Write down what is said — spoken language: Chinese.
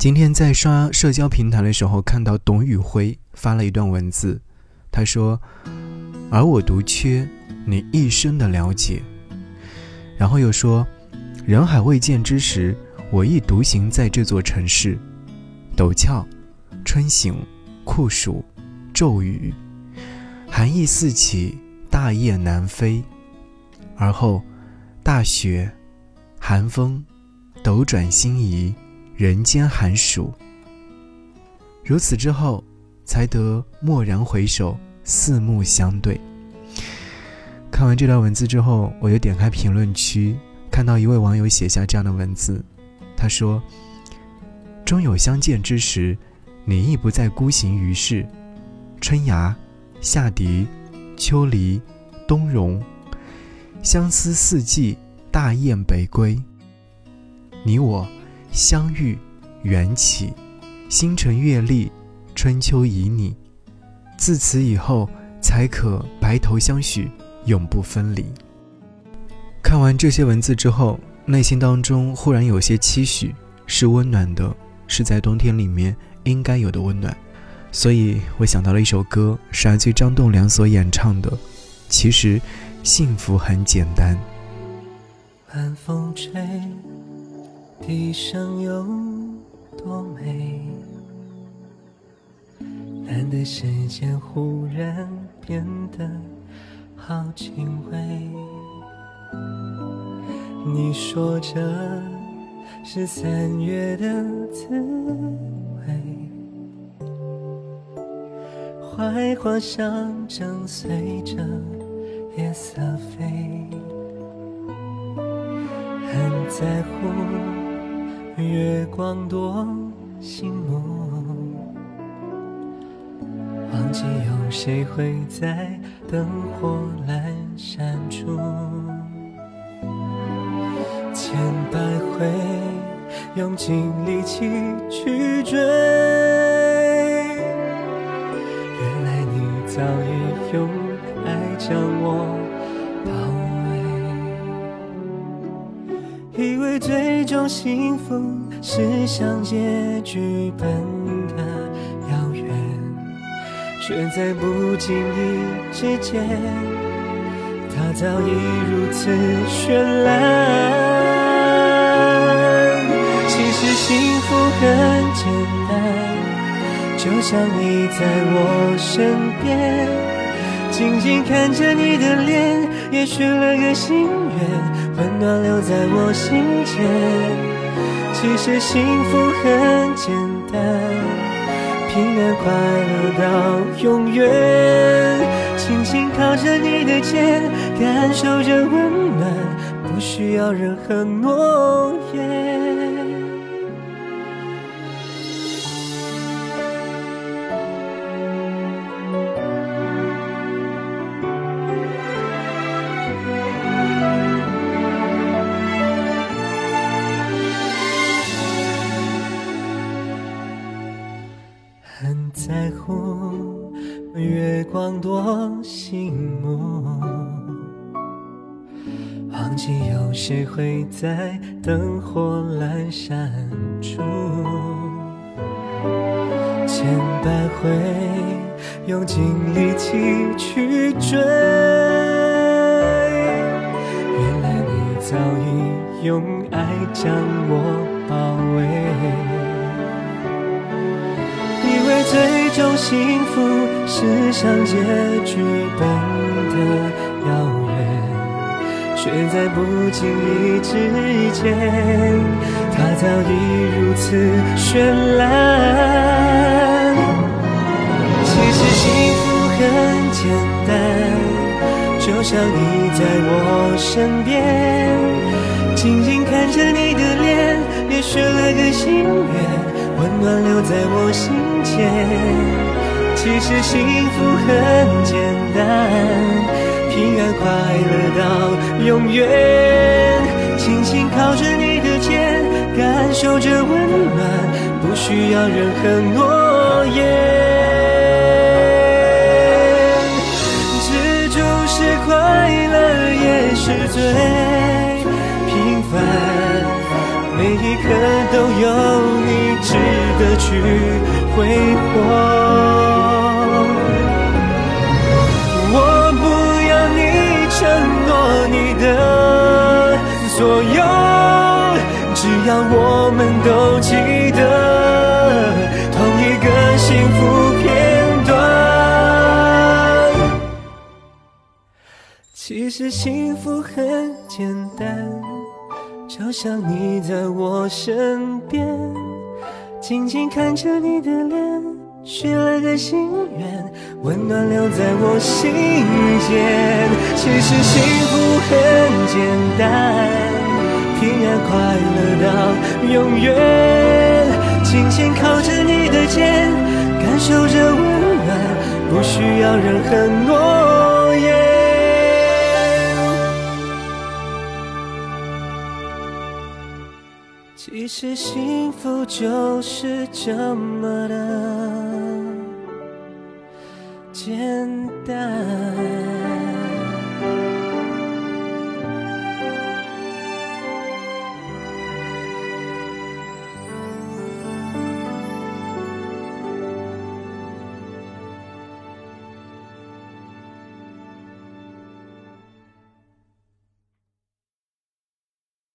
今天在刷社交平台的时候，看到董宇辉发了一段文字，他说：“而我独缺你一生的了解。”然后又说：“人海未见之时，我亦独行在这座城市。陡峭，春醒，酷暑，骤雨，寒意四起，大雁南飞。而后，大雪，寒风，斗转星移，人间寒暑。如此之后，才得蓦然回首，四目相对。”看完这段文字之后，我又点开评论区，看到一位网友写下这样的文字，他说：“终有相见之时，你亦不再孤行于世。春芽、夏荻、秋梨、冬荣，相思四季，大雁北归。你我相遇，缘起，星辰月历，春秋旖旎。自此以后，才可白头相许。”永不分离。看完这些文字之后，内心当中忽然有些期许，是温暖的，是在冬天里面应该有的温暖。所以我想到了一首歌，是来自张栋梁所演唱的。其实，幸福很简单。晚风吹，地上有多美？难得时间忽然变得。好轻微，你说这是三月的滋味，槐花香正随着夜色飞，很在乎月光多醒目。忘记有谁会在灯火阑珊处，千百回用尽力气去追，原来你早已用爱将我以为最终幸福是像结局般的遥远。却在不经意之间，它早已如此绚烂。其实幸福很简单，就像你在我身边，静静看着你的脸，也许了个心愿，温暖留在我心间。其实幸福很简单。平安快乐到永远，轻轻靠着你的肩，感受着温暖，不需要任何诺言。光多醒目，忘记有谁会在灯火阑珊处，千百回用尽力气去追，原来你早已用爱将我包围。最终幸福是像结局般的遥远，却在不经意之间，它早已如此绚烂。其实幸福很简单，就像你在我身边，静静看着你的脸，也许了个心愿。温暖留在我心间。其实幸福很简单，平安快乐到永远。轻轻靠着你的肩，感受着温暖，不需要任何诺言。知足是快乐，也是最平凡。每一刻都有。的去挥霍。我不要你承诺你的所有，只要我们都记得同一个幸福片段。其实幸福很简单，就像你在我身边，静静看着你的脸，许了个心愿，温暖留在我心间。其实幸福很简单，平安快乐到永远，紧紧靠着你的肩，感受着温暖，不需要任何诺其实幸福就是这么的简单。